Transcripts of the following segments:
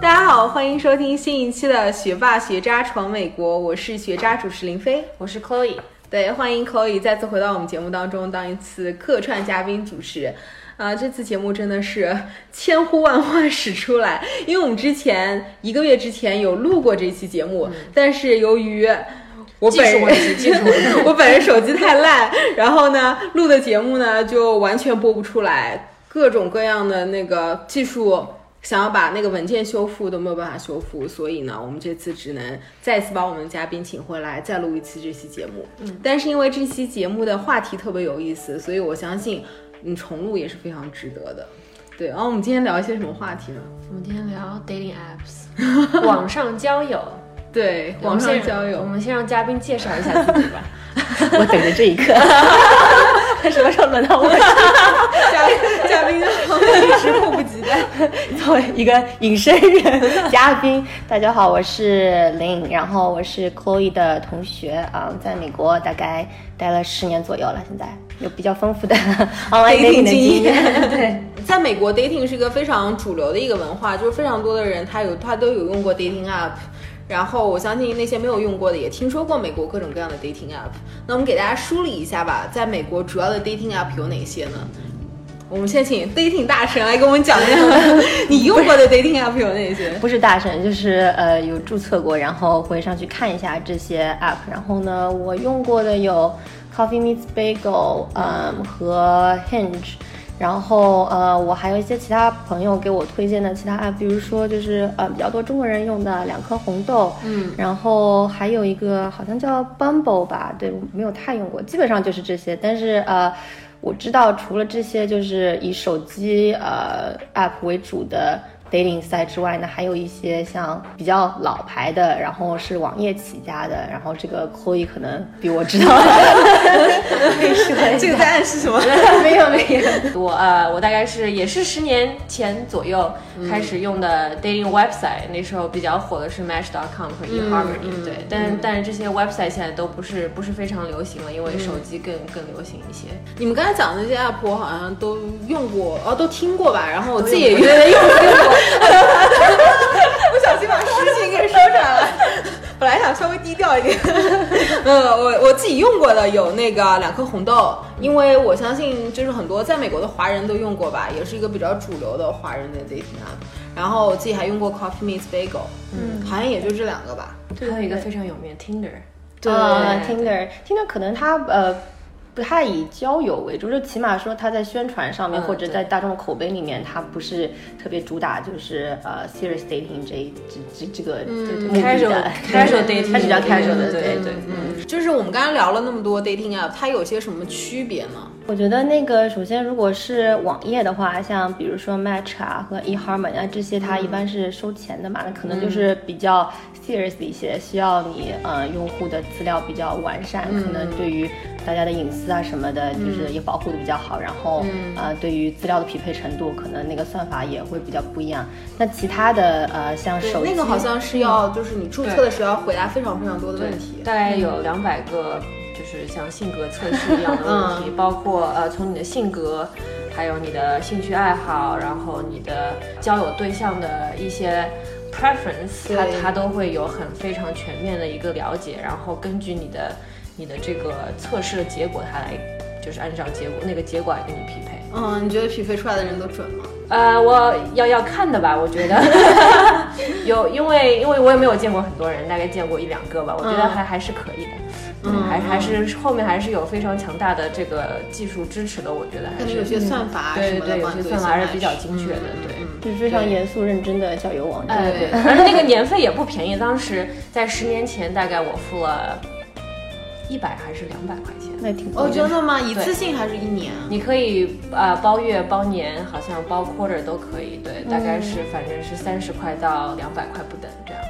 大家好，欢迎收听新一期的《学霸学渣闯美国》，我是学渣主持林飞，我是 Chloe。对，欢迎 Chloe 再次回到我们节目当中，当一次客串嘉宾主持。啊，这次节目真的是千呼万唤始出来，因为我们之前一个月之前有录过这期节目，但是由于我本人 我本人手机太烂，然后呢录的节目呢就完全播不出来，各种各样的那个技术。想要把那个文件修复都没有办法修复，所以呢，我们这次只能再次把我们的嘉宾请回来，再录一期这期节目。嗯，但是因为这期节目的话题特别有意思，所以我相信，你，重录也是非常值得的。对，然后我们今天聊一些什么话题呢？我们今天聊 dating apps，网上交友。对，网上交友。我们先让嘉宾介绍一下自己吧。我等着这一刻。什么时候轮到我？嘉嘉宾 一直迫不及待。作为一个隐身人，嘉宾，大家好，我是林，然后我是 Chloe 的同学啊，在美国大概待了十年左右了，现在有比较丰富的 dating 经验。对，在美国 dating 是一个非常主流的一个文化，就是非常多的人他有他都有用过 dating app。然后我相信那些没有用过的也听说过美国各种各样的 dating app。那我们给大家梳理一下吧，在美国主要的 dating app 有哪些呢？我们先请 dating 大神来给我们讲一下，你用过的 dating app 有哪些？不是大神，就是呃有注册过，然后会上去看一下这些 app。然后呢，我用过的有 Coffee Meets Bagel，嗯和 Hinge。然后呃，我还有一些其他朋友给我推荐的其他 app，比如说就是呃比较多中国人用的两颗红豆，嗯，然后还有一个好像叫 Bumble 吧，对，没有太用过，基本上就是这些。但是呃，我知道除了这些，就是以手机呃 app 为主的。Dating 赛之外呢，还有一些像比较老牌的，然后是网页起家的，然后这个 Chloe 可能比我知道。这个在暗示什么？没有没有，我呃我大概是也是十年前左右开始用的 dating website，那时候比较火的是 Match.com 和 eHarmony，对，但但是这些 website 现在都不是不是非常流行了，因为手机更更流行一些。你们刚才讲的那些 app 我好像都用过，哦都听过吧，然后我自己也用用过。不小心把实情给说出来了，本来想稍微低调一点。嗯，我我自己用过的有那个两颗红豆，因为我相信就是很多在美国的华人都用过吧，也是一个比较主流的华人的 dating app。然后我自己还用过 Coffee Meets Bagel，嗯，好像也就这两个吧。还有一个非常有名 Tinder，对，Tinder，Tinder 可能它呃。不太以交友为主，就起码说他在宣传上面或者在大众口碑里面，他不是特别主打就是呃 serious dating 这这这这个 casual casual dating，它比较 casual 的，对对，嗯，就是我们刚刚聊了那么多 dating app，它有些什么区别呢？我觉得那个首先如果是网页的话，像比如说 Match 啊和 eHarmony 啊这些，它一般是收钱的嘛，那可能就是比较 serious 一些，需要你呃用户的资料比较完善，可能对于大家的隐私啊什么的，就是也保护的比较好。然后，呃，对于资料的匹配程度，可能那个算法也会比较不一样。那其他的，呃，像手机那个好像是要，就是你注册的时候要回答非常非常多的问题，大概有两百个，就是像性格测试一样的问题，包括呃，从你的性格，还有你的兴趣爱好，然后你的交友对象的一些 preference，它它都会有很非常全面的一个了解，然后根据你的。你的这个测试的结果，它来就是按照结果那个结果来跟你匹配。嗯，你觉得匹配出来的人都准吗？呃，我要要看的吧，我觉得 有，因为因为我也没有见过很多人，大概见过一两个吧，我觉得还还是可以的。嗯，还还是后面还是有非常强大的这个技术支持的，我觉得还是有些算法对对对，有些算法还是比较精确的，对，是非常严肃认真的交友网站。对，而且那个年费也不便宜，当时在十年前，大概我付了。一百还是两百块钱？那挺哦，真的吗？一次性还是一年？你可以呃包月、包年，好像包 quarter 都可以。对，大概是反正是三十块到两百块不等这样。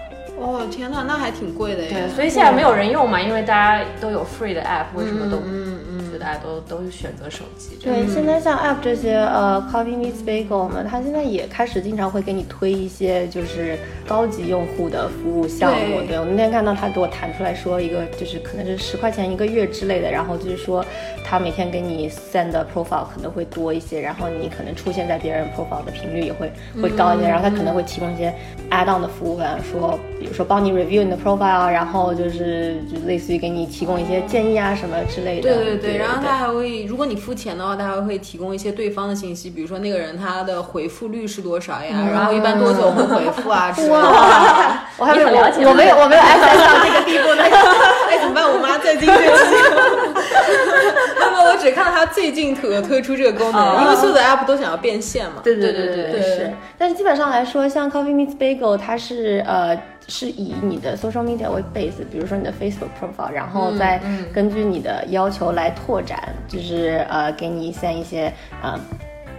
哦天呐，那还挺贵的耶。对，所以现在没有人用嘛，因为大家都有 free 的 app，为什么都？嗯嗯。大家都都是选择手机。对，现在像 App 这些，呃，Coffee Meets Bagel 嘛，它现在也开始经常会给你推一些就是高级用户的服务项目。对我那天看到他给我弹出来说一个，就是可能是十块钱一个月之类的，然后就是说他每天给你 send 的 profile 可能会多一些，然后你可能出现在别人 profile 的频率也会会高一些，然后他可能会提供一些 add on 的服务，比方说，比如说帮你 review 你的 profile，然后就是就类似于给你提供一些建议啊什么之类的。对对对，然后他还会，如果你付钱的话，他还会提供一些对方的信息，比如说那个人他的回复率是多少呀，然后一般多久会回复啊之类的。我还没有了解，我没有我没有 S S 到这个地步呢。哎，怎么办？我妈在听这期。那么我只看到他最近推推出这个功能，因为所有的 app 都想要变现嘛。对对对对是。但是基本上来说，像 Coffee Meets Bagel，它是呃是以你的 social media 为 base，比如说你的 Facebook profile，然后再根据你的要求来拓展，就是呃给你 send 一些呃。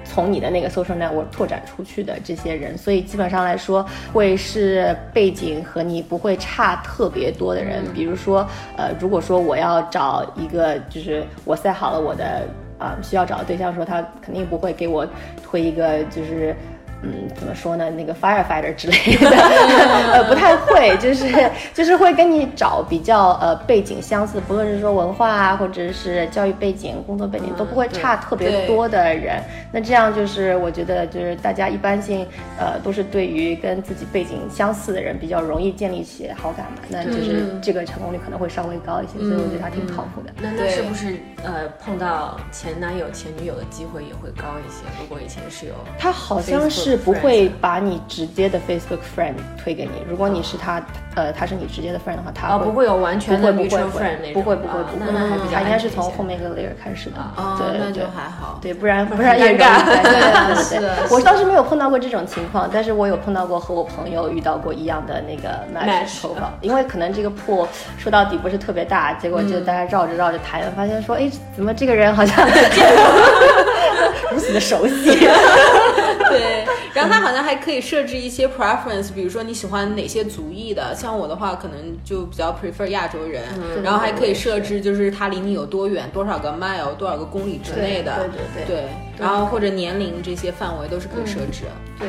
从你的那个 social network 拓展出去的这些人，所以基本上来说会是背景和你不会差特别多的人。比如说，呃，如果说我要找一个，就是我塞好了我的啊需要找的对象，说他肯定不会给我推一个就是。嗯，怎么说呢？那个 firefighter 之类的，呃，不太会，就是 就是会跟你找比较呃背景相似，不论是说文化啊，或者是教育背景、工作背景都不会差特别多的人。那这样就是我觉得就是大家一般性呃都是对于跟自己背景相似的人比较容易建立起好感嘛。那就是这个成功率可能会稍微高一些，所以我觉得他挺靠谱的。那那是不是呃碰到前男友前女友的机会也会高一些？如果以前是有他好像是。是不会把你直接的 Facebook friend 推给你。如果你是他，呃，他是你直接的 friend 的话，他不会有完全的 mutual friend 那种。不会不会不会，他应该是从后面一个 layer 开始的。哦，那就还好。对，不然不然也尴尬。对对对，我倒是没有碰到过这种情况，但是我有碰到过和我朋友遇到过一样的那个 match 投稿，因为可能这个铺说到底不是特别大，结果就大家绕着绕着谈，发现说，哎，怎么这个人好像 如此的熟悉？对。然后它好像还可以设置一些 preference，比如说你喜欢哪些族裔的，像我的话可能就比较 prefer 亚洲人。然后还可以设置就是它离你有多远，多少个 mile，多少个公里之内的。对对对。对。然后或者年龄这些范围都是可以设置。对。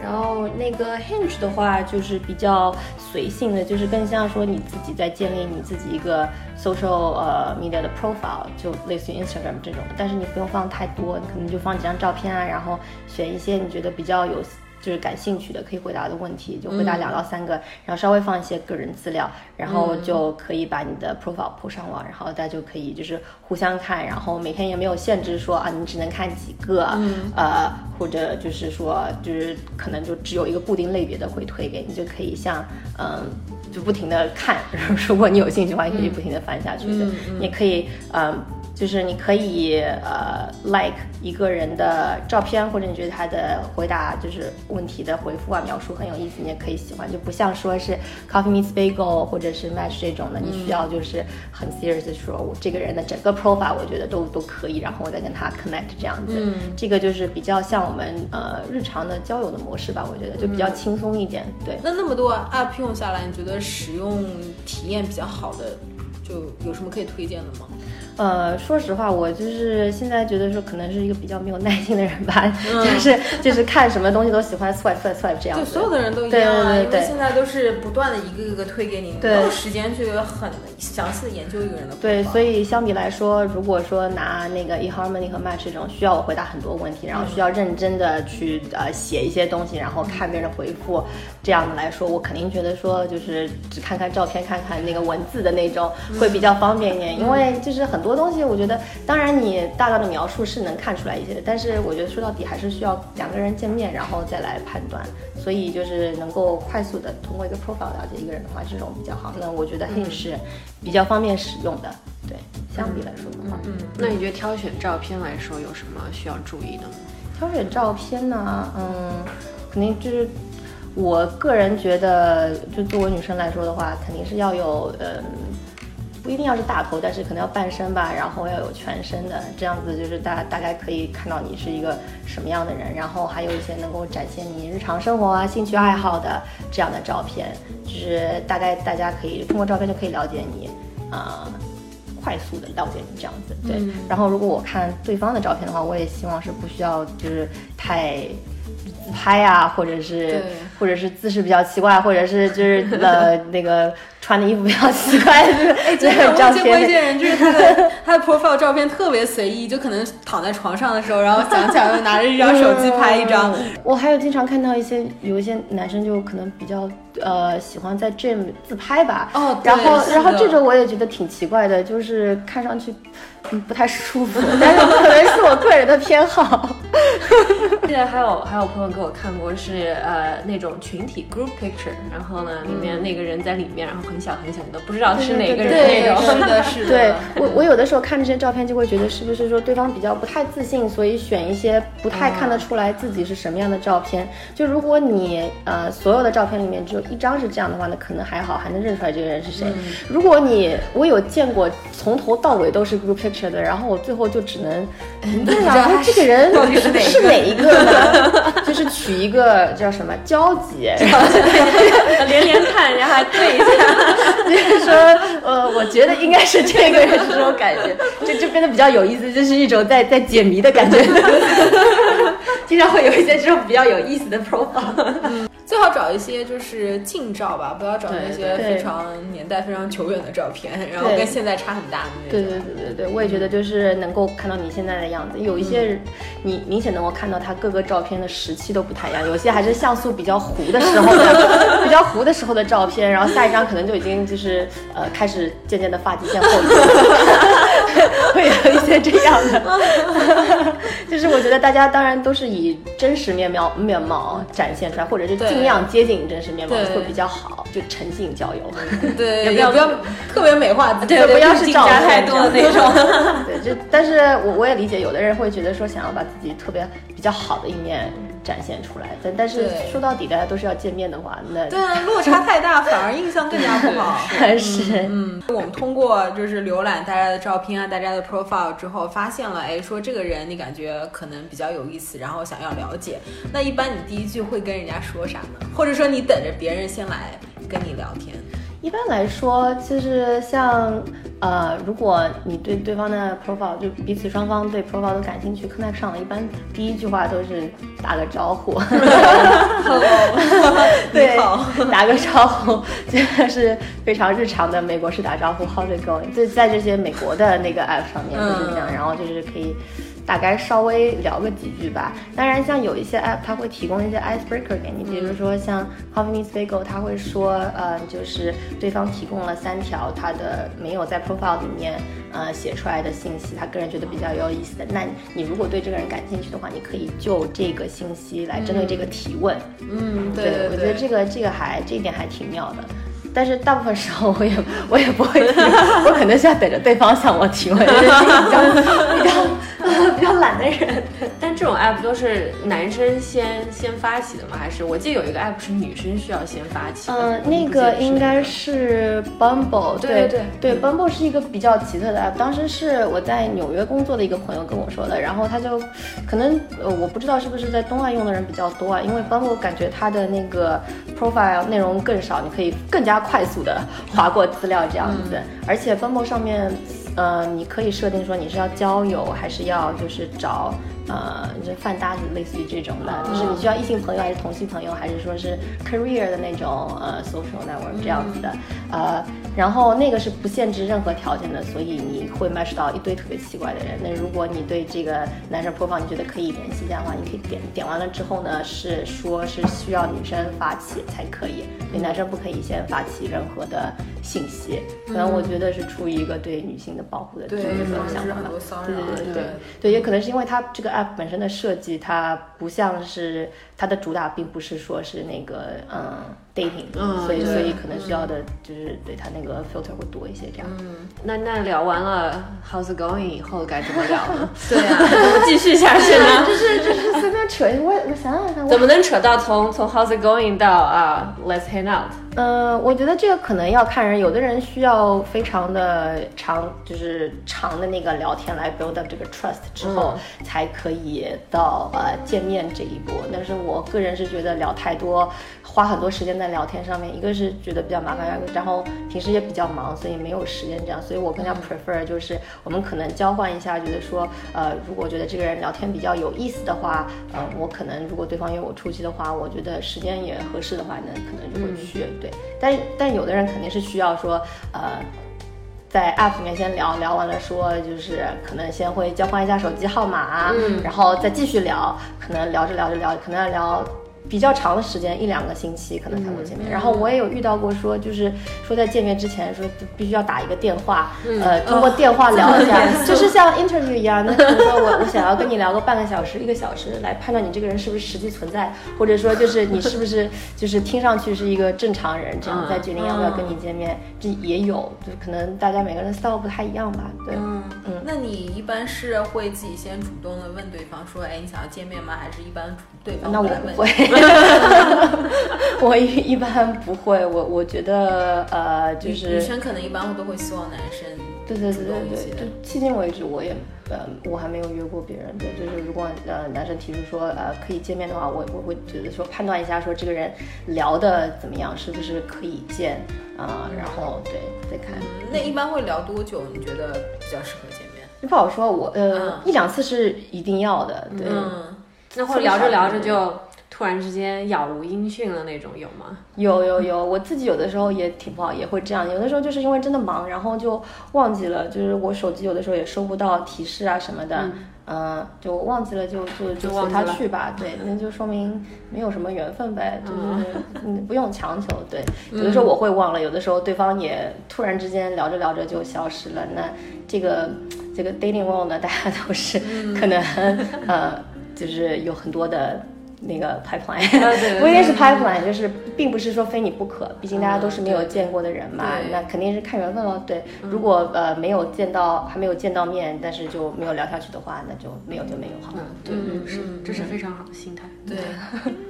然后那个 Hinge 的话就是比较随性的，就是更像说你自己在建立你自己一个 social 呃 media 的 profile，就类似于 Instagram 这种，但是你不用放太多，你可能就放几张照片啊，然后选一些你觉得比较有。就是感兴趣的可以回答的问题，就回答两到三个，然后稍微放一些个人资料，然后就可以把你的 profile 铺上网，然后大家就可以就是互相看，然后每天也没有限制说啊你只能看几个，呃或者就是说就是可能就只有一个固定类别的会推给你，就可以像嗯就不停的看，如果你有兴趣的话，可以不停的翻下去的，你可以嗯。就是你可以呃 like 一个人的照片，或者你觉得他的回答就是问题的回复啊描述很有意思，你也可以喜欢，就不像说是 Coffee Meets Bagel 或者是 Match 这种的，你需要就是很 serious 的说，我这个人的整个 profile 我觉得都都可以，然后我再跟他 connect 这样子，这个就是比较像我们呃日常的交友的模式吧，我觉得就比较轻松一点。对，那那么多 app 用下来，你觉得使用体验比较好的，就有什么可以推荐的吗？呃，说实话，我就是现在觉得说，可能是一个比较没有耐心的人吧，就是就是看什么东西都喜欢 swipe swipe swipe 这样。对，所有的人都一样啊，因为现在都是不断的一个一个推给你，没有时间去很详细的研究一个人的。对，所以相比来说，如果说拿那个 eHarmony 和 Match 这种需要我回答很多问题，然后需要认真的去呃写一些东西，然后看别人的回复这样的来说，我肯定觉得说就是只看看照片，看看那个文字的那种会比较方便一点，因为就是很多。很多东西，我觉得，当然你大概的描述是能看出来一些，但是我觉得说到底还是需要两个人见面，然后再来判断。所以就是能够快速的通过一个 profile 了解一个人的话，这种比较好。那我觉得 Hinge 是比较方便使用的。对，相比来说的话，嗯，那你觉得挑选照片来说有什么需要注意的吗？挑选照片呢，嗯，肯定就是我个人觉得，就作为女生来说的话，肯定是要有，嗯。不一定要是大头，但是可能要半身吧，然后要有全身的，这样子就是大大概可以看到你是一个什么样的人，然后还有一些能够展现你日常生活啊、兴趣爱好的这样的照片，就是大概大家可以通过照片就可以了解你，啊。快速的了解你这样子。对，然后如果我看对方的照片的话，我也希望是不需要就是太。拍啊，或者是或者是姿势比较奇怪，或者是就是呃 那个穿的衣服比较奇怪，哎，真的，我见过一些人，就是他的他的 profile 照片特别随意，就可能躺在床上的时候，然后想起来又拿着一张手机拍一张。我还有经常看到一些有一些男生就可能比较呃喜欢在 gym 自拍吧，哦，然后然后这种我也觉得挺奇怪的，就是看上去。嗯，不太舒服，但是可能是我个人的偏好。现在还有还有朋友给我看过，是呃那种群体 group picture，然后呢里面那个人在里面，然后很小很小的，不知道是哪个人那种。是的，是的。对我我有的时候看这些照片，就会觉得是不是说对方比较不太自信，所以选一些不太看得出来自己是什么样的照片。就如果你呃所有的照片里面只有一张是这样的话，那可能还好，还能认出来这个人是谁。如果你我有见过从头到尾都是 group picture。的，然后我最后就只能，对啊，这个人是哪一个呢？就是取一个叫什么交集，连连看，然后还对一下，就是说，呃，我觉得应该是这个人，这种感觉，就就变得比较有意思，就是一种在在解谜的感觉。经常会有一些这种比较有意思的 profile。最好找一些就是近照吧，不要找那些非常年代非常久远的照片，然后跟现在差很大的那种。对对对对对，我也觉得就是能够看到你现在的样子。有一些你明显能够看到他各个照片的时期都不太一样，有些还是像素比较糊的时候的，比较糊的时候的照片，然后下一张可能就已经就是呃开始渐渐的发际线后移，会有一些这样的。就是我觉得大家当然都是以真实面貌面貌展现出来，或者是尽。量接近真实面貌会比较好，就诚信交友。对，也不要特别美化，对，不要是照太多的那 种。对，就但是我我也理解，有的人会觉得说想要把自己特别比较好的一面。展现出来，但但是说到底，大家都是要见面的话，那对啊，落差太大，反而印象更加不好。是，嗯，我们通过就是浏览大家的照片啊，大家的 profile 之后，发现了，哎，说这个人你感觉可能比较有意思，然后想要了解，那一般你第一句会跟人家说啥呢？或者说你等着别人先来跟你聊天？一般来说，就是像呃，如果你对对方的 profile 就彼此双方对 profile 都感兴趣，connect 上了，一般第一句话都是打个招呼，对，打个招呼，真 的是非常日常的美国式打招呼，How's it going？就在这些美国的那个 app 上面就是这样，然后就是可以。大概稍微聊个几句吧。当然，像有一些 app，它会提供一些 icebreaker 给你，比如说像 h o v e n i s Bagel，他会说，呃，就是对方提供了三条他的没有在 profile 里面呃写出来的信息，他个人觉得比较有意思的。那你如果对这个人感兴趣的话，你可以就这个信息来针对这个提问。嗯，对，我觉得这个这个还这一点还挺妙的。但是大部分时候我也我也不会提，我可能是要等着对方向我提问，就是比较比较。比较懒的人，但这种 app 都是男生先先发起的吗？还是我记得有一个 app 是女生需要先发起？嗯，那个应该是 Bumble。对对对，Bumble 是一个比较奇特的 app。当时是我在纽约工作的一个朋友跟我说的，然后他就可能呃我不知道是不是在东岸用的人比较多啊，因为 Bumble 感觉它的那个 profile 内容更少，你可以更加快速的划过资料这样子，而且 Bumble 上面。呃，你可以设定说你是要交友，还是要就是找。呃，就饭搭子类似于这种的，就是你需要异性朋友还是同性朋友，还是说是 career 的那种呃 social network 这样子的，呃，然后那个是不限制任何条件的，所以你会 match 到一堆特别奇怪的人。那如果你对这个男生 profile 你觉得可以联系一下的话，你可以点点完了之后呢，是说是需要女生发起才可以，对男生不可以先发起任何的信息。可能我觉得是出于一个对女性的保护的这个想法吧。对对对对对，也可能是因为它这个 app。本身的设计，它不像是它的主打，并不是说是那个嗯 dating，所以所以可能需要的就是对它那个 filter 会多一些这样。嗯，那那聊完了 how's going 以后该怎么聊呢？对啊，怎么继续下去呢？就是就是随便扯，我我想想看，怎么能扯到从从 how's going 到啊 let's hang out？呃，我觉得这个可能要看人，有的人需要非常的长，就是长的那个聊天来 build up 这个 trust 之后，才可以到呃见面这一步。但是我个人是觉得聊太多，花很多时间在聊天上面，一个是觉得比较麻烦，然后平时也比较忙，所以没有时间这样。所以我更加 prefer 就是我们可能交换一下，觉得说，呃，如果觉得这个人聊天比较有意思的话，呃，我可能如果对方约我出去的话，我觉得时间也合适的话，那可能就会去。对。但但有的人肯定是需要说，呃，在 app 里面先聊聊完了，说就是可能先会交换一下手机号码，嗯，然后再继续聊，可能聊着聊着聊，可能要聊。比较长的时间，一两个星期可能才会见面。然后我也有遇到过，说就是说在见面之前说必须要打一个电话，呃，通过电话聊一下，就是像 interview 一样。那比如说我我想要跟你聊个半个小时、一个小时，来判断你这个人是不是实际存在，或者说就是你是不是就是听上去是一个正常人，这样再决定要不要跟你见面。这也有，就是可能大家每个人 style 不太一样吧。对，嗯嗯。那你一般是会自己先主动的问对方说，哎，你想要见面吗？还是一般对方那我不会。我一一般不会，我我觉得呃，就是女生可能一般都会希望男生对对对对对，就迄今为止我也呃我还没有约过别人，对，就是如果呃男生提出说呃可以见面的话，我我会觉得说判断一下说这个人聊的怎么样，是不是可以见啊，然后对再看。那一般会聊多久？你觉得比较适合见面？不好说，我呃一两次是一定要的，对，嗯那会聊着聊着就。突然之间杳无音讯了那种有吗？有有有，我自己有的时候也挺不好，也会这样。有的时候就是因为真的忙，然后就忘记了，就是我手机有的时候也收不到提示啊什么的，嗯，就忘记了，就就就随他去吧。对，那就说明没有什么缘分呗，就是嗯不用强求。对，有的时候我会忘了，有的时候对方也突然之间聊着聊着就消失了。那这个这个 dating world 呢，大家都是可能呃，就是有很多的。那个 pipeline，不一定是 pipeline，就是并不是说非你不可，毕竟大家都是没有见过的人嘛，那肯定是看缘分了。对，如果呃没有见到，还没有见到面，但是就没有聊下去的话，那就没有就没有好。对，是，这是非常好的心态。对。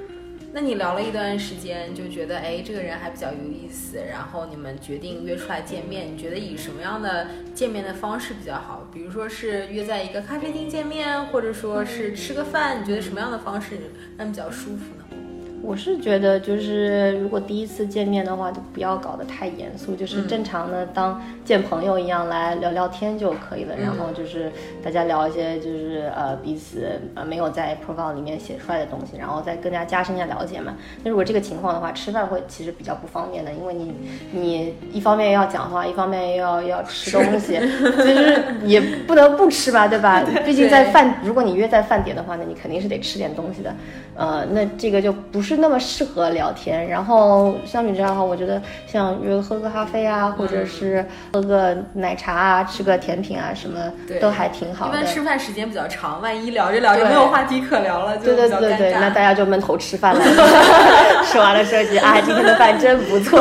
那你聊了一段时间，就觉得哎，这个人还比较有意思，然后你们决定约出来见面。你觉得以什么样的见面的方式比较好？比如说是约在一个咖啡厅见面，或者说是吃个饭？你觉得什么样的方式让你比较舒服？我是觉得，就是如果第一次见面的话，就不要搞得太严肃，就是正常的当见朋友一样来聊聊天就可以了。然后就是大家聊一些就是呃彼此呃没有在 profile 里面写出来的东西，然后再更加加深一下了解嘛。那如果这个情况的话，吃饭会其实比较不方便的，因为你你一方面要讲话，一方面又要要吃东西，其 实也不能不吃吧，对吧？毕竟在饭，如果你约在饭点的话，那你肯定是得吃点东西的。呃，那这个就不是。那么适合聊天，然后相比之下的话，我觉得像约喝个咖啡啊，或者是喝个奶茶啊，吃个甜品啊，什么都还挺好的。一般吃饭时间比较长，万一聊着聊着没有话题可聊了，就对对对对，那大家就闷头吃饭了。吃完了说句啊，今天的饭真不错。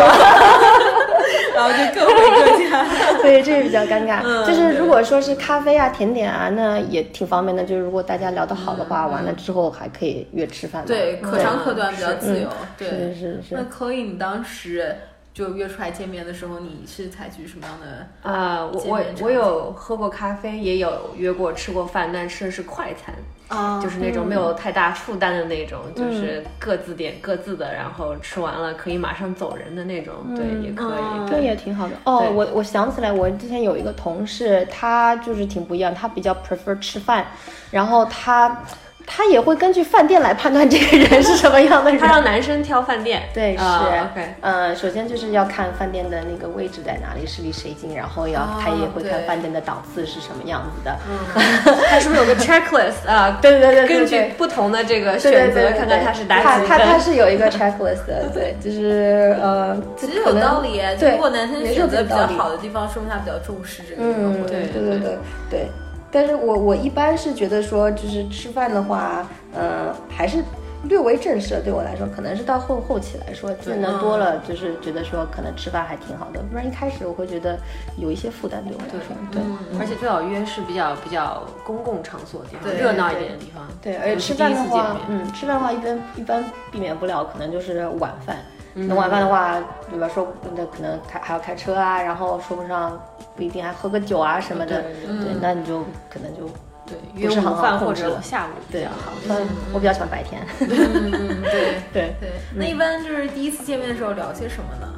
然后就各回各家，所以，这个比较尴尬。就是如果说是咖啡啊、甜点啊，那也挺方便的。就是如果大家聊得好的话，完了之后还可以约吃饭。对，可长可短，比较自由。对，是是是。那可以，你当时就约出来见面的时候，你是采取什么样的？啊，我我我有喝过咖啡，也有约过吃过饭，但吃的是快餐。啊，就是那种没有太大负担的那种，就是各自点各自的，然后吃完了可以马上走人的那种，对，也可以，这也挺好的。哦，我我想起来，我之前有一个同事，他就是挺不一样，他比较 prefer 吃饭，然后他。他也会根据饭店来判断这个人是什么样的人。他让男生挑饭店，对，是。OK，呃，首先就是要看饭店的那个位置在哪里，是离谁近，然后要他也会看饭店的档次是什么样子的。嗯，他是不是有个 checklist 啊？对对对根据不同的这个选择，看看他是打几分。他他是有一个 checklist 的，对，就是呃，其实有道理。对如果男生选择比较好的地方，说明他比较重视这个。嗯，对对对对对。但是我我一般是觉得说，就是吃饭的话，呃，还是略微正式。对我来说，可能是到后后期来说，见的多了，就是觉得说可能吃饭还挺好的。不然一开始我会觉得有一些负担对我来说。对，而且最好约是比较比较公共场所的地方，热闹一点的地方。对，而且吃饭的话，嗯，吃饭的话一般一般避免不了，可能就是晚饭。那晚饭的话，对吧？说那可能开还要开车啊，然后说不上不一定还喝个酒啊什么的，对，那你就可能就对约午饭或者下午对啊好。嗯，我比较喜欢白天。嗯，对对对。那一般就是第一次见面的时候聊些什么呢？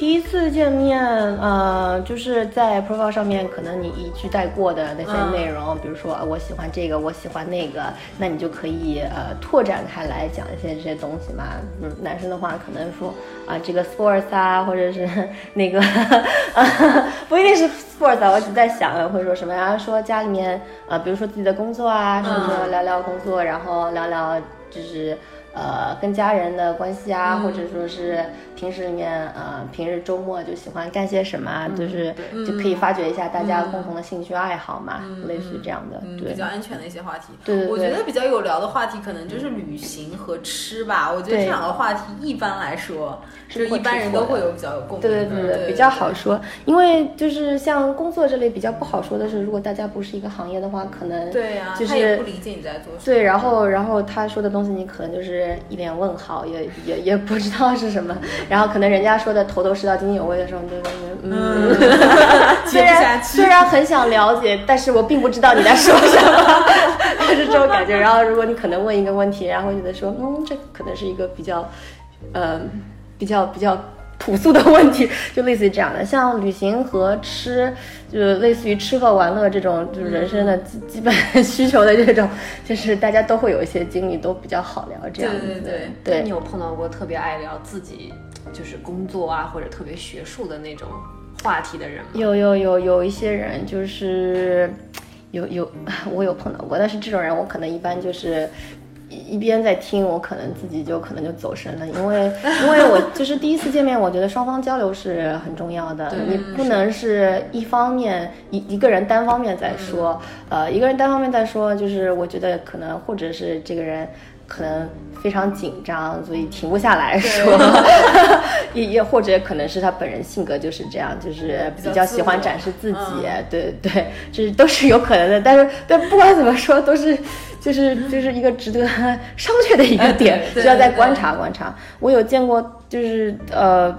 第一次见面，呃，就是在 profile 上面，可能你一句带过的那些内容，比如说我喜欢这个，我喜欢那个，那你就可以呃拓展开来讲一些这些东西嘛。嗯，男生的话可能说啊这个 sports 啊，或者是那个 不一定是 sports 啊，我只在想会说什么呀？说家里面啊，比如说自己的工作啊，什么聊聊工作，然后聊聊就是。呃，跟家人的关系啊，或者说是平时里面，呃，平日周末就喜欢干些什么，就是就可以发掘一下大家共同的兴趣爱好嘛，类似于这样的，对，比较安全的一些话题。对对对，我觉得比较有聊的话题可能就是旅行和吃吧。我觉得这两个话题一般来说，是一般人都会有比较有共鸣。对对对，比较好说。因为就是像工作这类比较不好说的是，如果大家不是一个行业的话，可能对呀，他也不理解你在做什么。对，然后然后他说的东西你可能就是。一脸问号，也也也不知道是什么，然后可能人家说的头头是道、津津有味的时候，你就感觉嗯，虽然虽然很想了解，但是我并不知道你在说什么，就是这种感觉。然后如果你可能问一个问题，然后觉得说嗯，这可能是一个比较，呃，比较比较。朴素的问题就类似于这样的，像旅行和吃，就是类似于吃喝玩乐这种，就是人生的基基本需求的这种，就是大家都会有一些经历，都比较好聊这样子。对对对，对你有碰到过特别爱聊自己就是工作啊，或者特别学术的那种话题的人吗？有有有有一些人就是有有 我有碰到过，但是这种人我可能一般就是。一边在听，我可能自己就可能就走神了，因为因为我就是第一次见面，我觉得双方交流是很重要的，你不能是一方面一一个人单方面在说，呃，一个人单方面在说，就是我觉得可能或者是这个人可能非常紧张，所以停不下来说，也也或者可能是他本人性格就是这样，就是比较喜欢展示自己，对对，就是都是有可能的，但是但不管怎么说都是。就是就是一个值得商榷的一个点，需要再观察观察。我有见过，就是呃，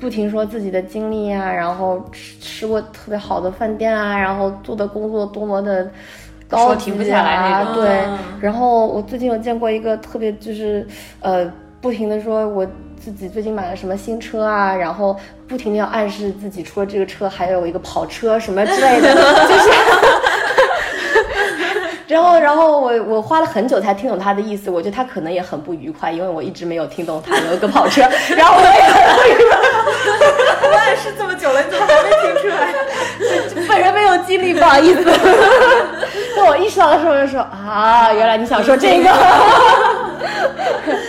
不停说自己的经历啊，然后吃吃过特别好的饭店啊，然后做的工作多么的高停不下来对。然后我最近有见过一个特别就是呃，不停的说我自己最近买了什么新车啊，然后不停的要暗示自己除了这个车还有一个跑车什么之类的，就是。然后，然后我我花了很久才听懂他的意思，我觉得他可能也很不愉快，因为我一直没有听懂他有一个跑车。然后我也很不愉快我也是这么久了，你怎么还没听出来？本人没有经历，不好意思。等我意识到的时候，我就说啊，原来你想说这个。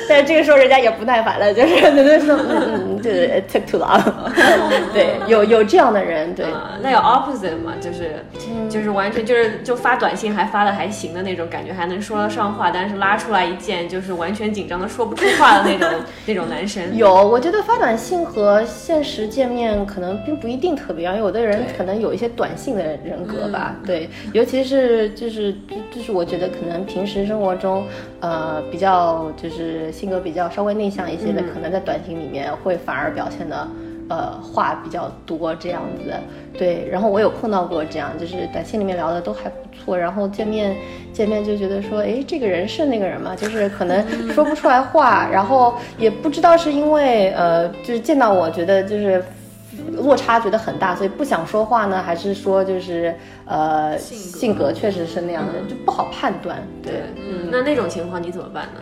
但是这个时候人家也不耐烦了，就是 可能说，嗯嗯，就是 take too long。对，有有这样的人，对。那有 opposite 吗？就是就是完全就是就发短信还发的还行的那种感觉，还能说得上话，但是拉出来一见就是完全紧张的说不出话的那种那种男生。有，我觉得发短信和现实见面可能并不一定特别一样，有的人可能有一些短信的人格吧。对，尤其是就是就是我觉得可能平时生活中呃比较就是性格比较稍微内向一些的，可能在短信里面会反而表现的。呃，话比较多这样子，对。然后我有碰到过这样，就是短信里面聊的都还不错，然后见面见面就觉得说，哎，这个人是那个人吗？就是可能说不出来话，然后也不知道是因为呃，就是见到我觉得就是落差觉得很大，所以不想说话呢，还是说就是呃性格确实是那样的，就不好判断。对，嗯，那那种情况你怎么办呢？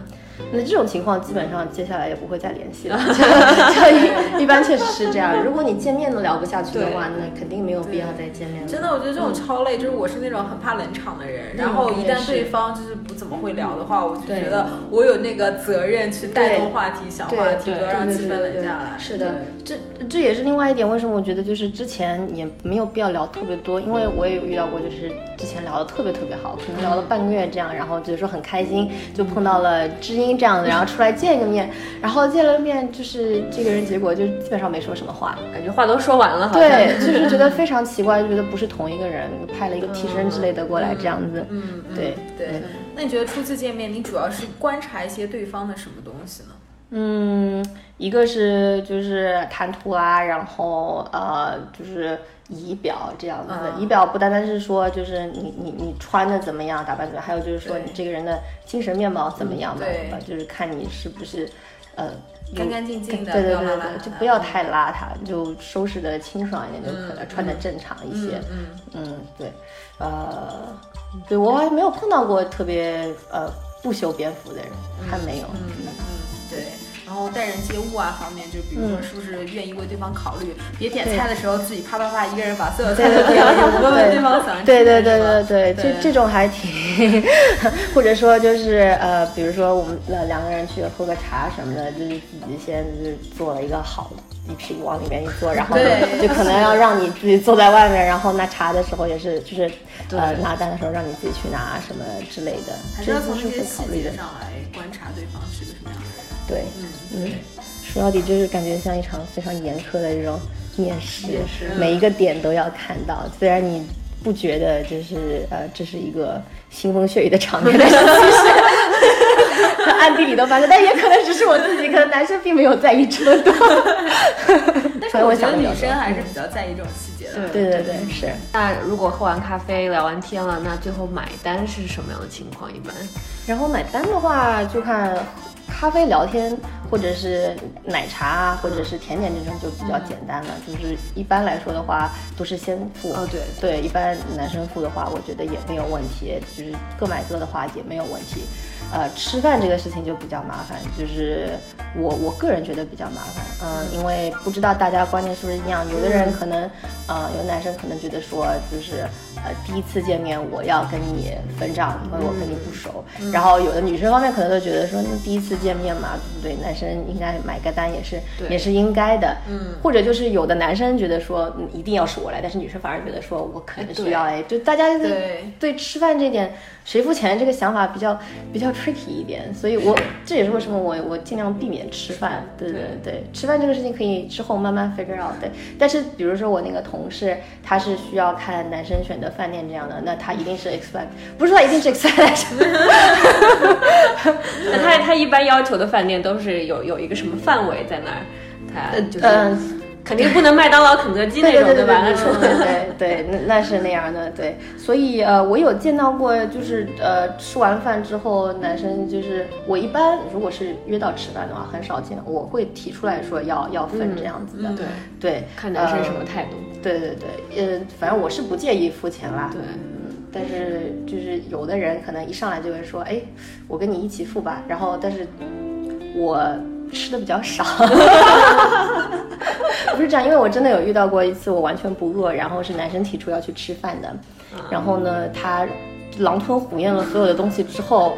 那这种情况基本上接下来也不会再联系了，就一般确实是这样。如果你见面都聊不下去的话，那肯定没有必要再见面了。真的，我觉得这种超累。就是我是那种很怕冷场的人，然后一旦对方就是不怎么会聊的话，我就觉得我有那个责任去带动话题、想话题，不要让气氛冷下来。是的，这这也是另外一点。为什么我觉得就是之前也没有必要聊特别多？因为我也有遇到过，就是之前聊的特别特别好，可能聊了半个月这样，然后就是说很开心，就碰到了知音。这样的，然后出来见个面，然后见了面，就是这个人，结果就基本上没说什么话，感觉话都说完了，对，就是觉得非常奇怪，就觉得不是同一个人，派了一个替身之类的过来这样子，嗯，对对。那你觉得初次见面，你主要是观察一些对方的什么东西呢？嗯，一个是就是谈吐啊，然后呃就是仪表这样子的。仪表不单单是说就是你你你穿的怎么样，打扮怎么样，还有就是说你这个人的精神面貌怎么样嘛，对吧？就是看你是不是呃干干净净的，对对对对，就不要太邋遢，就收拾的清爽一点就可了，穿的正常一些。嗯嗯，对，呃，对我还没有碰到过特别呃不修边幅的人，还没有。嗯嗯，对。然后待人接物啊方面，就比如说是不是愿意为对方考虑，别点菜的时候自己啪啪啪一个人把所有菜都点了，也不问问对方想吃对对对对对，这这种还挺，或者说就是呃，比如说我们呃两个人去喝个茶什么的，就是自己先就是做了一个好的，一屁股往里面一坐，然后就可能要让你自己坐在外面，然后拿茶的时候也是就是呃拿单的时候让你自己去拿什么之类的，还是要从这些细节上来观察对方是个什么样的人。对，嗯。嗯，说到底就是感觉像一场非常严苛的这种面试，每一个点都要看到。虽然你不觉得就是呃这是一个腥风血雨的场面，但是其实暗地里都发生，但也可能只是我自己，可能男生并没有在意这么多。但是我觉得女生还是比较在意这种细节的。对对对，是。那如果喝完咖啡聊完天了，那最后买单是什么样的情况？一般？然后买单的话就看。咖啡聊天，或者是奶茶啊，或者是甜点这种就比较简单了。就是一般来说的话，都是先付。哦，对对，一般男生付的话，我觉得也没有问题。就是各买各的话也没有问题。呃，吃饭这个事情就比较麻烦，就是我我个人觉得比较麻烦。嗯，因为不知道大家观念是不是一样，有的人可能，呃，有男生可能觉得说，就是呃第一次见面我要跟你分账，因为我跟你不熟。然后有的女生方面可能都觉得说，那第一次见面嘛，对不对？男生应该买个单也是也是应该的。嗯。或者就是有的男生觉得说，一定要是我来，但是女生反而觉得说我可能需要哎，就大家对对吃饭这点。谁付钱这个想法比较比较 tricky 一点，所以我这也是为什么我我尽量避免吃饭。对对对，吃饭这个事情可以之后慢慢 figure out。对，但是比如说我那个同事，他是需要看男生选的饭店这样的，那他一定是 expect，不是他一定是 expect。那他他一般要求的饭店都是有有一个什么范围在那儿，他就是。肯定不能麦当劳、肯德基那种对吧？那对对 对，那那是那样的，对。所以呃，我有见到过，就是呃，吃完饭之后，男生就是我一般如果是约到吃饭的话，很少见，我会提出来说要要分这样子的，对对，看男生什么态度。对对对，呃，反正我是不介意付钱啦。对，但是就是有的人可能一上来就会说，哎，我跟你一起付吧。然后，但是我。吃的比较少，不是这样，因为我真的有遇到过一次，我完全不饿，然后是男生提出要去吃饭的，然后呢，他狼吞虎咽了所有的东西之后，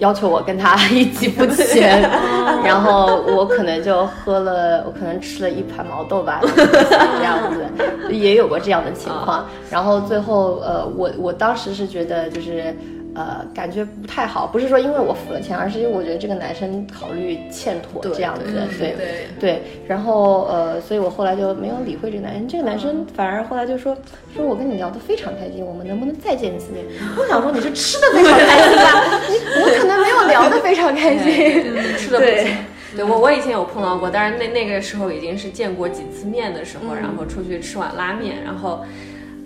要求我跟他一起付钱，然后我可能就喝了，我可能吃了一盘毛豆吧，这样子，也有过这样的情况，然后最后，呃，我我当时是觉得就是。呃，感觉不太好，不是说因为我付了钱，而是因为我觉得这个男生考虑欠妥这样子，对对对。然后呃，所以我后来就没有理会这个男生，这个男生反而后来就说说我跟你聊得非常开心，我们能不能再见一次面？我想说你是吃的非常开心 吧？我可能没有聊得非常开心，吃的不行。对我我以前有碰到过，但是那那个时候已经是见过几次面的时候，然后出去吃碗拉面，然后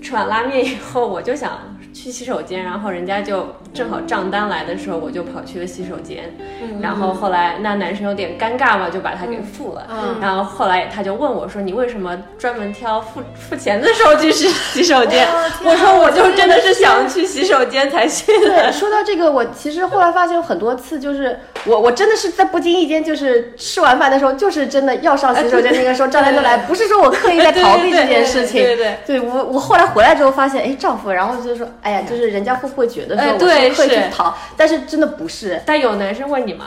吃碗拉面以后，我就想。去洗手间，然后人家就正好账单来的时候，我就跑去了洗手间。然后后来那男生有点尴尬嘛，就把他给付了。然后后来他就问我说：“你为什么专门挑付付钱的时候去洗洗手间？” 我说：“我就真的是想去洗手间才去的。”说到这个，我其实后来发现有很多次，就是我我真的是在不经意间，就是吃完饭的时候，就是真的要上洗手间那个时候，账单都来，不是说我刻意在逃避 这件事情。对对对，对我我后来回来之后发现，哎，丈夫，然后就说。哎呀，就是人家会不会觉得说我是刻意逃？但是真的不是。但有男生问你吗？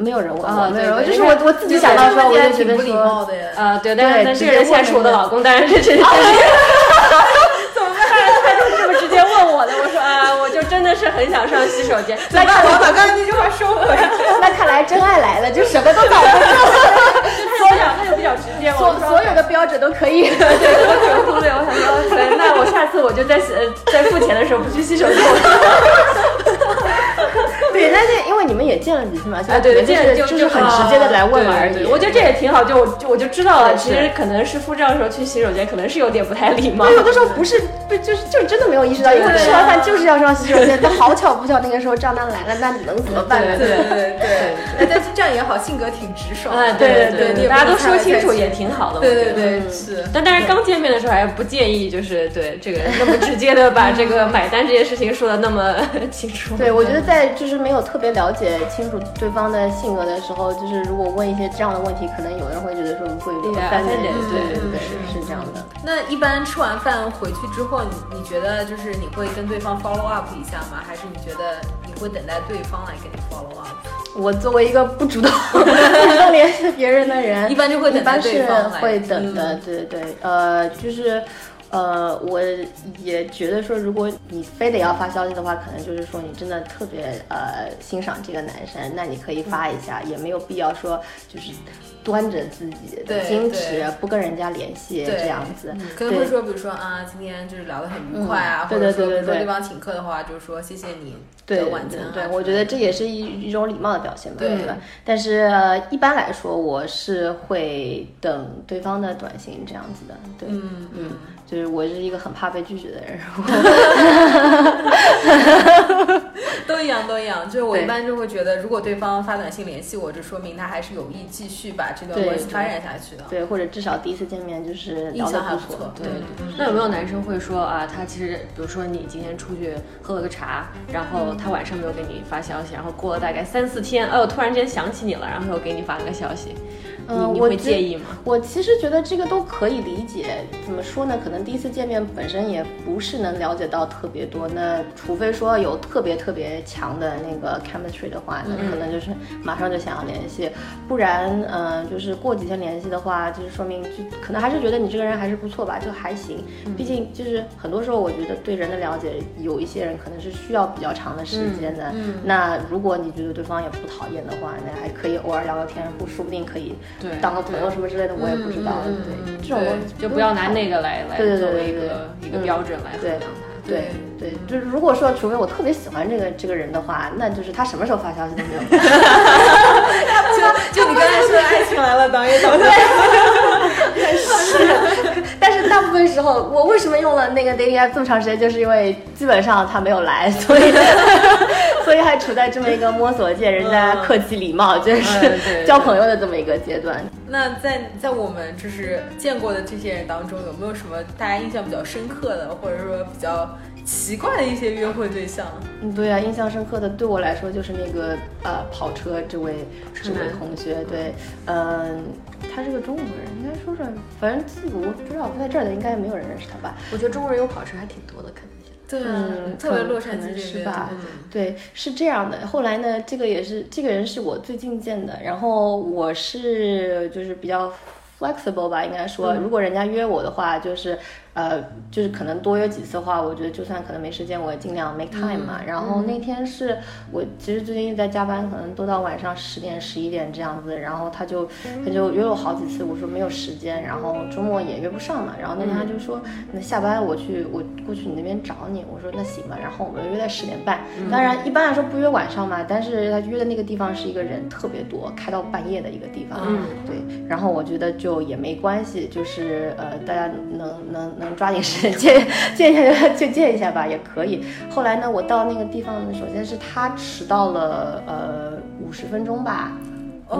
没有人问我，没有人，就是我我自己想到说，我就觉得说，呃，对，但是但这个人现在是我的老公，当然是直接。怎么办？他就是这么直接问我的。我说啊，我就真的是很想上洗手间。那看我把刚才那句话收回来。那看来真爱来了，就什么都搞不所有那就比较直接嘛，所所有的标准都可以。对，都可以 忽略。我想说，对，那我下次我就在在付钱的时候不去洗手间。对，那但是因为你们也见了几次嘛，啊，对对，见就就是很直接的来问而已。我觉得这也挺好，就我就我就知道了，其实可能是付账的时候去洗手间，可能是有点不太礼貌。对，有的时候不是，不就是就真的没有意识到，因为吃完饭就是要上洗手间。但好巧不巧，那个时候账单来了，那你能怎么办呢？对对对那，但是这样也好，性格挺直爽。哎，对对对，大家都说清楚也挺好的。对对对，是。但但是刚见面的时候还不建议，就是对这个那么直接的把这个买单这件事情说的那么 清楚。对，我觉得在就是没有特别了解清楚对方的性格的时候，就是如果问一些这样的问题，可能有人会觉得说会有点三点，对对对，是这样的。那一般吃完饭回去之后，你你觉得就是你会跟对方 follow up 一下吗？还是你觉得你会等待对方来给你 follow up？我作为一个不主动不主动联系别人的人，一般就会等待对方来。会等的，对对对，呃，就是。呃，我也觉得说，如果你非得要发消息的话，可能就是说你真的特别呃欣赏这个男生，那你可以发一下，也没有必要说就是端着自己的矜持不跟人家联系这样子。可能会说，比如说啊，今天就是聊得很愉快啊，或者说比如说对方请客的话，就是说谢谢你的晚餐。对，我觉得这也是一一种礼貌的表现吧，对吧？但是一般来说，我是会等对方的短信这样子的。对，嗯嗯。就是我是一个很怕被拒绝的人，都一样都一样。就是我一般就会觉得，如果对方发短信联系我，就说明他还是有意继续把这段关系发展下去的。对，或者至少第一次见面就是印象还不错。对，那有没有男生会说啊，他其实比如说你今天出去喝了个茶，然后他晚上没有给你发消息，然后过了大概三四天，哎，呦突然间想起你了，然后又给你发了个消息。嗯，你会介意吗？我其实觉得这个都可以理解。怎么说呢？可能第一次见面本身也不是能了解到特别多。那除非说有特别特别强的那个 chemistry 的话，那可能就是马上就想要联系。不然，嗯，就是过几天联系的话，就是说明就可能还是觉得你这个人还是不错吧，就还行。毕竟就是很多时候，我觉得对人的了解，有一些人可能是需要比较长的时间的。那如果你觉得对方也不讨厌的话，那还可以偶尔聊聊天，不说不定可以。对，当个朋友什么之类的，我也不知道。对，这种就不要拿那个来来作为一个一个标准来衡量他。对对，就是如果说，除非我特别喜欢这个这个人的话，那就是他什么时候发消息都没有。就就你刚才说的爱情来了，导演导演。是，但是大部分时候，我为什么用了那个 dating app 这么长时间，就是因为基本上他没有来，所以所以还处在这么一个摸索界人家客气礼貌，就是交朋友的这么一个阶段。那在在我们就是见过的这些人当中，有没有什么大家印象比较深刻的，或者说比较？奇怪的一些约会对象，嗯，对啊，印象深刻的对我来说就是那个呃跑车这位这位同学，对，嗯，他是个中国人，应该说是，反正我不知道不在这儿的应该没有人认识他吧？我觉得中国人有跑车还挺多的，肯定。对，特别洛杉矶是吧？对，是这样的。后来呢，这个也是这个人是我最近见的，然后我是就是比较 flexible 吧，应该说，如果人家约我的话，就是。呃，就是可能多约几次的话，我觉得就算可能没时间，我也尽量 make time 嘛。然后那天是我其实最近一直在加班，可能都到晚上十点十一点这样子。然后他就他就约我好几次，我说没有时间，然后周末也约不上嘛。然后那天他就说，那下班我去我过去你那边找你。我说那行吧。然后我们约在十点半。当然一般来说不约晚上嘛，但是他约的那个地方是一个人特别多，开到半夜的一个地方。嗯，对。然后我觉得就也没关系，就是呃大家能能能。抓紧时间见见一下就见一下吧，也可以。后来呢，我到那个地方，首先是他迟到了呃五十分钟吧。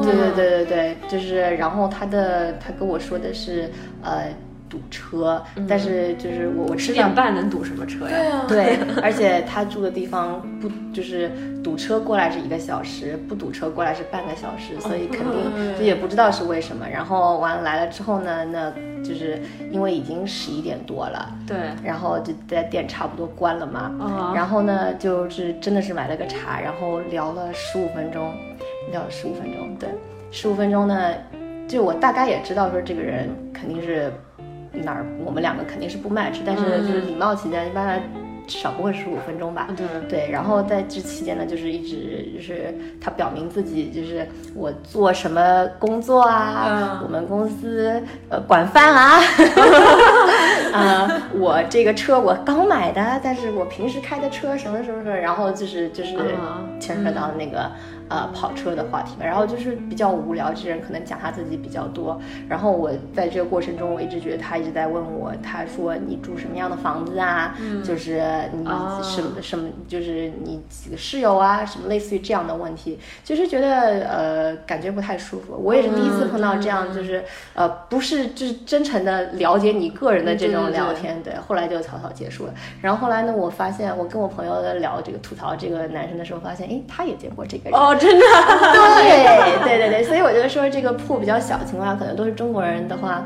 对对对对对，就是然后他的他跟我说的是呃。堵车，但是就是我我十点半能堵什么车呀？对，而且他住的地方不就是堵车过来是一个小时，不堵车过来是半个小时，所以肯定 就也不知道是为什么。然后完了来了之后呢，那就是因为已经十一点多了，对，然后就在店差不多关了嘛，然后呢就是真的是买了个茶，然后聊了十五分钟，聊了十五分钟，对，十五分钟呢，就我大概也知道说这个人肯定是。哪儿我们两个肯定是不 match，但是就是礼貌起见，一般来少不会十五分钟吧。对。对，然后在这期间呢，就是一直就是他表明自己就是我做什么工作啊，我们公司呃管饭啊，呃，我这个车我刚买的，但是我平时开的车什么什么什么，然后就是就是牵扯到那个。呃，跑车的话题嘛，然后就是比较无聊，这人可能讲他自己比较多。然后我在这个过程中，我一直觉得他一直在问我，他说你住什么样的房子啊？就是你什么什么，就是你几个室友啊？什么类似于这样的问题，就是觉得呃感觉不太舒服。我也是第一次碰到这样，就是呃不是就是真诚的了解你个人的这种聊天。对，后来就草草结束了。然后后来呢，我发现我跟我朋友在聊这个吐槽这个男生的时候，发现哎，他也见过这个人哦。真的，对对对对，所以我就说这个铺比较小的情况下，可能都是中国人的话。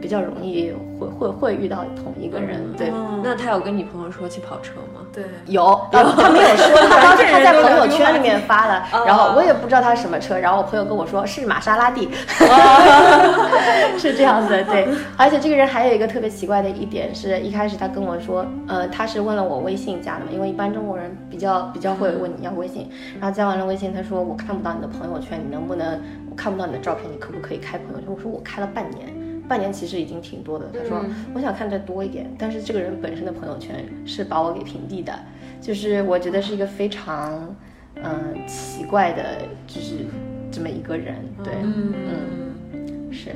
比较容易会会会遇到同一个人，对。那他有跟你朋友说去跑车吗？对，有，他没有说，他当时他在朋友圈里面 发了，然后我也不知道他是什么车，然后我朋友跟我说是玛莎拉蒂，是这样子，对。而且这个人还有一个特别奇怪的一点，是一开始他跟我说，呃，他是问了我微信加的嘛，因为一般中国人比较比较会问你要微信，然后加完了微信，他说我看不到你的朋友圈，你能不能我看不到你的照片，你可不可以开朋友圈？我说我开了半年。半年其实已经挺多的。他说：“我想看再多一点，但是这个人本身的朋友圈是把我给屏蔽的，就是我觉得是一个非常嗯奇怪的，就是这么一个人。对，嗯，是，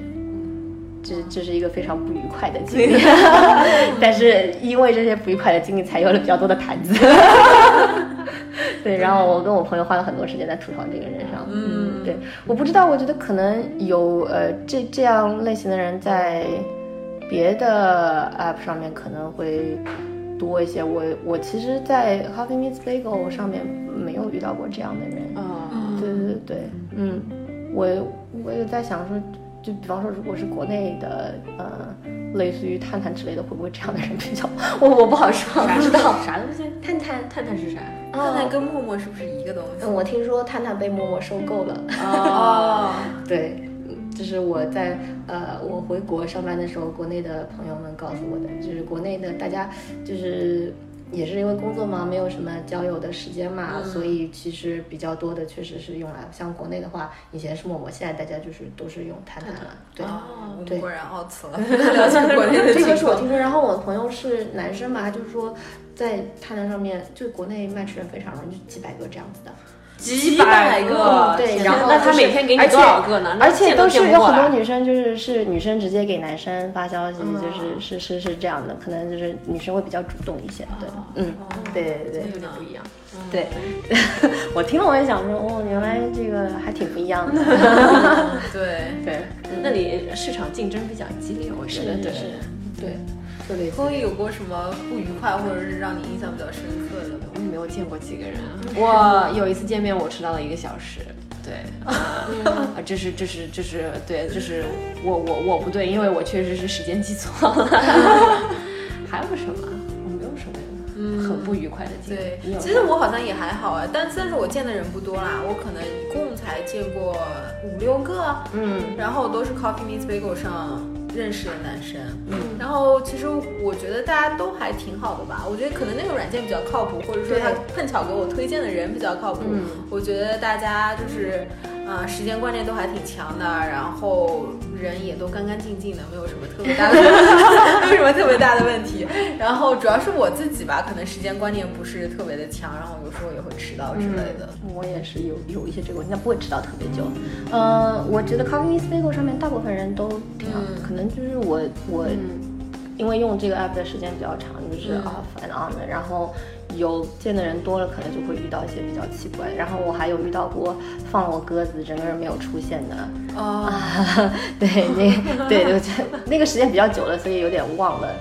这这是一个非常不愉快的经历，但是因为这些不愉快的经历，才有了比较多的谈资。对，然后我跟我朋友花了很多时间在吐槽这个人上。嗯，对，我不知道，我觉得可能有呃这这样类型的人在别的 app 上面可能会多一些。我我其实，在 Coffee Meets Bagel 上面没有遇到过这样的人。啊，对对对，嗯，我我有在想说，就比方说，如果是国内的，呃，类似于探探之类的，会不会这样的人比较？我我不好说，不知道啥东西。探探，探探是啥？探探跟陌陌是不是一个东西？嗯，我听说探探被陌陌收购了。哦，对，就是我在呃，我回国上班的时候，国内的朋友们告诉我的，就是国内的大家就是。也是因为工作忙，没有什么交友的时间嘛，所以其实比较多的确实是用来像国内的话，以前是陌陌，现在大家就是都是用探探了。对，对，果然 out 了，了解国内的这个是我听说，然后我的朋友是男生嘛，他就是说在探探上面，就国内卖吃人非常容易，就几百个这样子的。几百个，对，然后那他每天给你多少个呢？而且都是有很多女生，就是是女生直接给男生发消息，就是是是是这样的，可能就是女生会比较主动一些，对，嗯，对对对，有点不一样，对，我听了我也想说，哦，原来这个还挺不一样的，对。对，那里市场竞争比较激烈，我觉得对。对。可以有过什么不愉快，或者是让你印象比较深刻的？我也没有见过几个人。我有一次见面，我迟到了一个小时。对，啊，这是这是这是对，这是我我我不对，因为我确实是时间记错了。还有什么？我没有什么嗯很不愉快的经历。对，其实我好像也还好啊，但但是我见的人不多啦，我可能一共才见过五六个。嗯，然后都是 Coffee Meets Bagel 上。认识的男生，嗯，然后其实我觉得大家都还挺好的吧。我觉得可能那个软件比较靠谱，或者说他碰巧给我推荐的人比较靠谱。我觉得大家就是。啊，时间观念都还挺强的，然后人也都干干净净的，没有什么特别大的，没有什么特别大的问题。然后主要是我自己吧，可能时间观念不是特别的强，然后有时候也会迟到之类的。我也是有有一些这个问题，但不会迟到特别久。呃，我觉得 Coffee s p a g e 上面大部分人都挺好，可能就是我我因为用这个 app 的时间比较长，就是 off and on 的，然后。有见的人多了，可能就会遇到一些比较奇怪。然后我还有遇到过放了我鸽子，整个人没有出现的。哦，对，那对对，那个时间比较久了，所以有点忘了，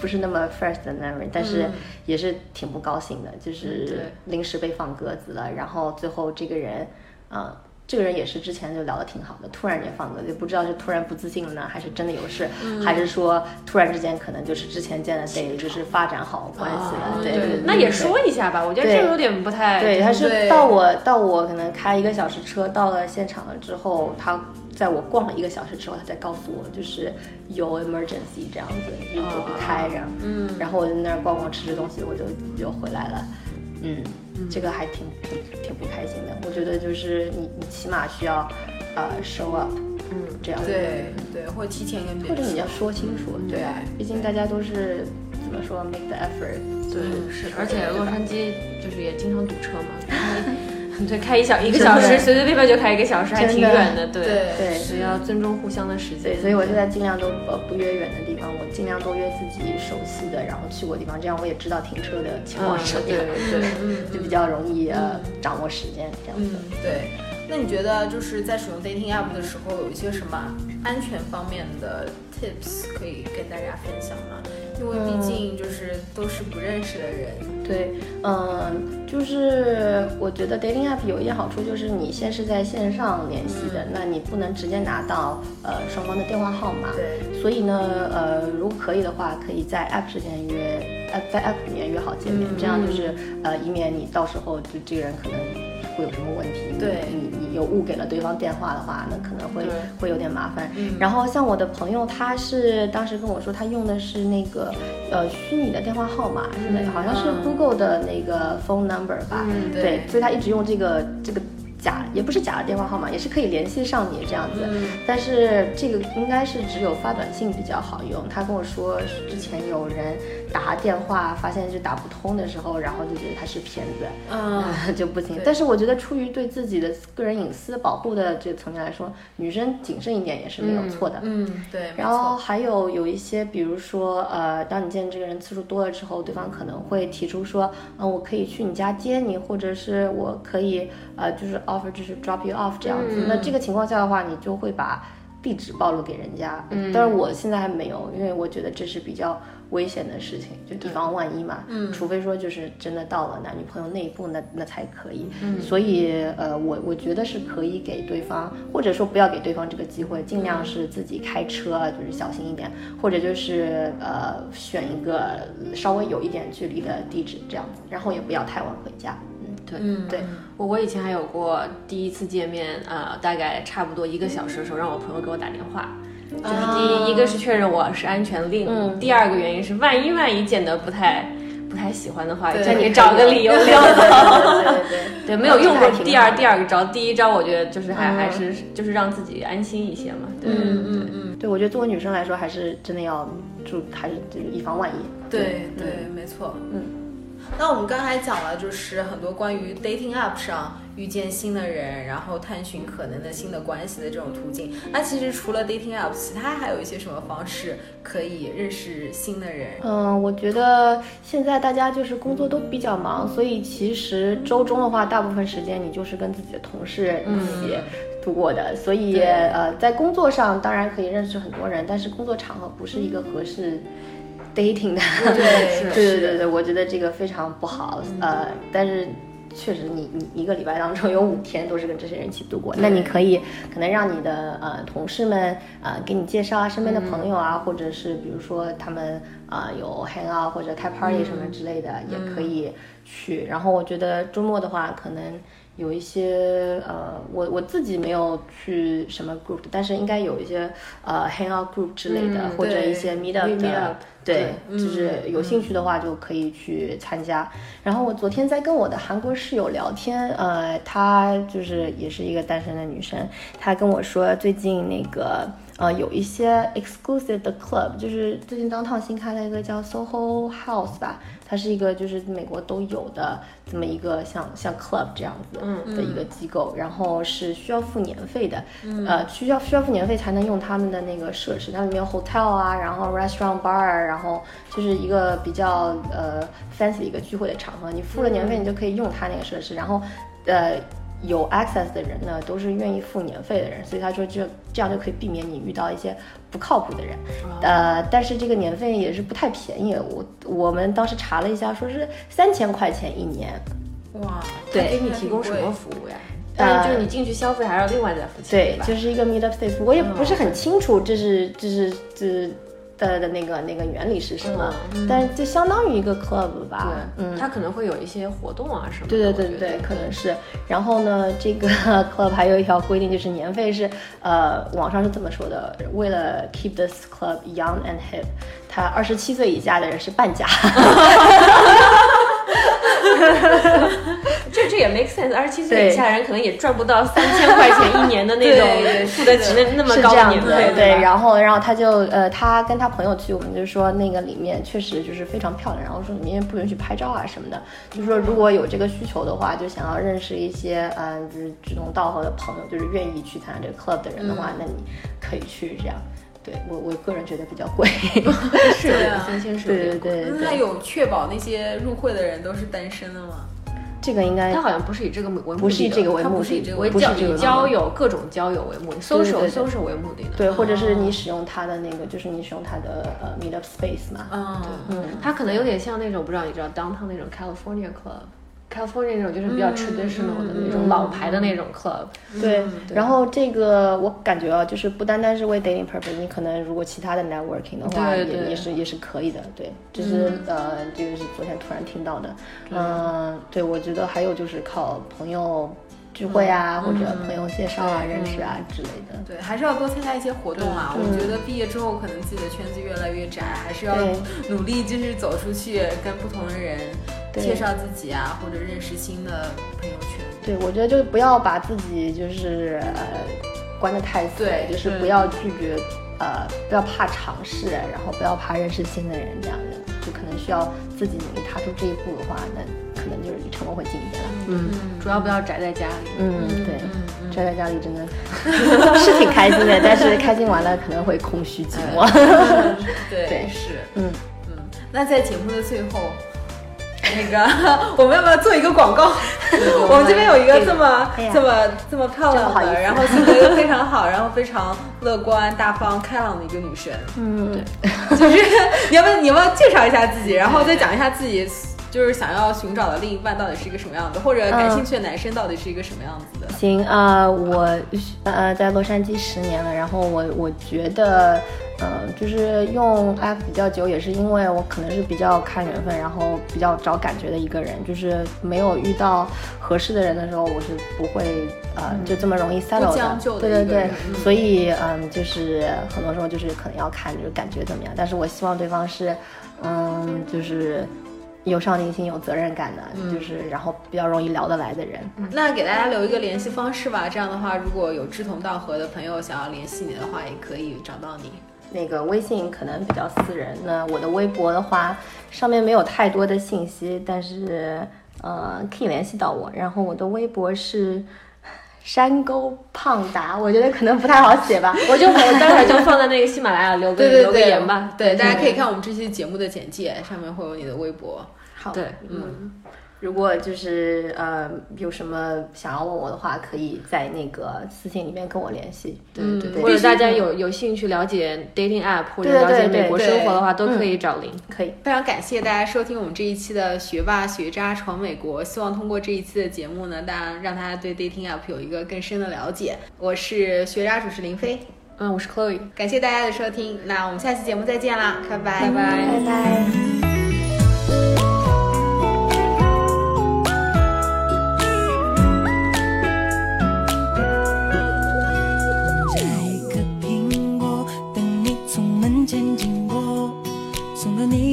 不是那么 first memory。但是也是挺不高兴的，就是临时被放鸽子了。然后最后这个人，啊。这个人也是之前就聊得挺好的，突然间放歌，就不知道是突然不自信了呢，还是真的有事，还是说突然之间可能就是之前见的得就是发展好关系了，对对。那也说一下吧，我觉得这有点不太。对，他是到我到我可能开一个小时车到了现场了之后，他在我逛了一个小时之后，他才告诉我就是有 emergency 这样子，就不开这样。嗯。然后我在那儿逛逛吃吃东西，我就又回来了。嗯，这个还挺挺挺不开心的。我觉得就是你你起码需要，呃，show up，嗯，这样对对，或者提前跟别人，或者你要说清楚，对，毕竟大家都是怎么说 make the effort，对，是，而且洛杉矶就是也经常堵车嘛。对，开一小一个小时，随随便便就开一个小时，还挺远的。对对，所以要尊重互相的时间。对，所以我现在尽量都呃不约远的地方，我尽量都约自己熟悉的，然后去过地方，这样我也知道停车的情况是什么样，对，就比较容易呃掌握时间这样子。对，那你觉得就是在使用 dating app 的时候，有一些什么安全方面的 tips 可以跟大家分享吗？因为毕竟就是都是不认识的人，对，嗯，就是我觉得 dating app 有一点好处，就是你先是在线上联系的，那你不能直接拿到呃双方的电话号码，对，所以呢，呃，如果可以的话，可以在 app 之间约，呃，在 app 里面约好见面，这样就是呃，以免你到时候就这个人可能。会有什么问题？对你，你有误给了对方电话的话，那可能会会有点麻烦。然后像我的朋友，他是当时跟我说，他用的是那个呃虚拟的电话号码，是那个好像是 Google 的那个 phone number 吧？对，所以他一直用这个这个。假也不是假的电话号码，也是可以联系上你这样子。但是这个应该是只有发短信比较好用。他跟我说，之前有人打电话发现是打不通的时候，然后就觉得他是骗子，嗯，就不行。但是我觉得出于对自己的个人隐私保护的这个层面来说，女生谨慎一点也是没有错的。嗯，对。然后还有有一些，比如说，呃，当你见这个人次数多了之后，对方可能会提出说，嗯，我可以去你家接你，或者是我可以，呃，就是。offer 就是 drop you off 这样子，那这个情况下的话，你就会把地址暴露给人家。嗯，但是我现在还没有，因为我觉得这是比较危险的事情，就以防万一嘛。嗯，除非说就是真的到了男女朋友那一步，那那才可以。嗯，所以呃，我我觉得是可以给对方，或者说不要给对方这个机会，尽量是自己开车，就是小心一点，或者就是呃选一个稍微有一点距离的地址这样子，然后也不要太晚回家。对，对我我以前还有过第一次见面，呃，大概差不多一个小时的时候，让我朋友给我打电话，就是第一一个是确认我是安全令，第二个原因是万一万一见得不太不太喜欢的话，叫你找个理由溜走。对对对，没有用过第二第二个招，第一招我觉得就是还还是就是让自己安心一些嘛。嗯嗯嗯，对我觉得作为女生来说，还是真的要注，还是就是以防万一。对对，没错，嗯。那我们刚才讲了，就是很多关于 dating app 上遇见新的人，然后探寻可能的新的关系的这种途径。那其实除了 dating app，其他还有一些什么方式可以认识新的人？嗯，我觉得现在大家就是工作都比较忙，所以其实周中的话，大部分时间你就是跟自己的同事一起度过的。所以呃，在工作上当然可以认识很多人，但是工作场合不是一个合适。Dating 的，对 对对对对，我觉得这个非常不好，呃，但是确实你你一个礼拜当中有五天都是跟这些人一起度过，那你可以可能让你的呃同事们呃给你介绍啊身边的朋友啊，或者是比如说他们啊有 hang out 或者开 party 什么之类的也可以去，然后我觉得周末的话可能。有一些呃，我我自己没有去什么 group，但是应该有一些呃 hang out group 之类的，或者一些 meet up 的，对，就是有兴趣的话就可以去参加。然后我昨天在跟我的韩国室友聊天，呃，她就是也是一个单身的女生，她跟我说最近那个。呃，有一些 exclusive 的 club，就是最近当趟新开了一个叫 Soho House 吧，它是一个就是美国都有的这么一个像像 club 这样子的一个机构，然后是需要付年费的，呃，需要需要付年费才能用他们的那个设施，它里面有 hotel 啊，然后 restaurant bar，然后就是一个比较呃 fancy 一个聚会的场合，你付了年费，你就可以用它那个设施，然后呃。有 access 的人呢，都是愿意付年费的人，所以他说这这样就可以避免你遇到一些不靠谱的人。呃，但是这个年费也是不太便宜，我我们当时查了一下，说是三千块钱一年。哇，对，给你提供什么服务呀？呃，就是你进去消费还要另外再付钱，对，就是一个 meet up space，我也不是很清楚这是这是这。的的那个那个原理是什么？但是就相当于一个 club 吧，嗯，它可能会有一些活动啊什么。对对对对，可能是。然后呢，这个 club 还有一条规定，就是年费是，呃，网上是这么说的，为了 keep this club young and hip，他二十七岁以下的人是半价。这这也 make sense。二十七岁以下人可能也赚不到三千块钱一年的那种 付得起那那么高的年费，对。然后，然后他就呃，他跟他朋友去，我们就说那个里面确实就是非常漂亮。然后说里面不允许拍照啊什么的，就说如果有这个需求的话，就想要认识一些嗯，就是志同道合的朋友，就是愿意去参加这个 club 的人的话，那你可以去这样。对我我个人觉得比较贵，是三千是，对对对。那有确保那些入会的人都是单身的吗？这个应该，他好像不是以这个为目的，不是以这个为目的，为交以交友各种交友为目的，social social 为目的的。对，或者是你使用他的那个，就是你使用他的呃 meet up space 嘛。嗯，嗯，他可能有点像那种，不知道你知道 downtown 那种 California club。California 那种就是比较 traditional 的那种老牌的那种 club，对。然后这个我感觉啊，就是不单单是为 dating purpose，你可能如果其他的 networking 的话，也也是也是可以的。对，就是呃，这个是昨天突然听到的。嗯，对，我觉得还有就是靠朋友。聚会啊，或者朋友介绍啊、认识啊之类的。对，还是要多参加一些活动啊。我觉得毕业之后，可能自己的圈子越来越窄，还是要努力，就是走出去，跟不同的人介绍自己啊，或者认识新的朋友圈。对，我觉得就是不要把自己就是呃关得太死，就是不要拒绝，呃，不要怕尝试，然后不要怕认识新的人，这样的就可能需要自己努力踏出这一步的话，那。可能就是离成功会近一点了。嗯，主要不要宅在家里。嗯，对，宅在家里真的是挺开心的，但是开心完了可能会空虚寂寞。对，是。嗯嗯，那在节目的最后，那个 我们要不要做一个广告？我们这边有一个这么这么这么漂亮的，然后性格又非常好，然后非常乐观、大方、开朗的一个女生。嗯，对，就是你要不要你要不要介绍一下自己，然后再讲一下自己。就是想要寻找的另一半到底是一个什么样子，或者感兴趣的男生到底是一个什么样子的？行啊，我呃在洛杉矶十年了，然后我我觉得，嗯，就是用 app 比较久，也是因为我可能是比较看缘分，然后比较找感觉的一个人，就是没有遇到合适的人的时候，我是不会呃就这么容易 settle 的。对对对，所以嗯，就是很多时候就是可能要看就是感觉怎么样，但是我希望对方是，嗯，就是。有上进心、有责任感的，就是然后比较容易聊得来的人。那给大家留一个联系方式吧，这样的话，如果有志同道合的朋友想要联系你的话，也可以找到你。那个微信可能比较私人，那我的微博的话，上面没有太多的信息，但是呃可以联系到我。然后我的微博是。山沟胖达，我觉得可能不太好写吧，我就我待会儿就放在那个喜马拉雅留个 留个言吧。对，大家可以看我们这期节目的简介，上面会有你的微博。好，对，嗯。如果就是呃有什么想要问我的话，可以在那个私信里面跟我联系。对对对，或者大家有有兴趣了解 dating app 或者了解美国生活的话，都可以找林。可以，非常感谢大家收听我们这一期的学霸学渣闯美国。希望通过这一期的节目呢，大家让大家对 dating app 有一个更深的了解。我是学渣主持林飞，嗯，我是 Chloe，感谢大家的收听，那我们下期节目再见啦，拜拜拜拜拜拜。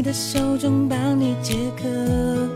的手中帮你解渴。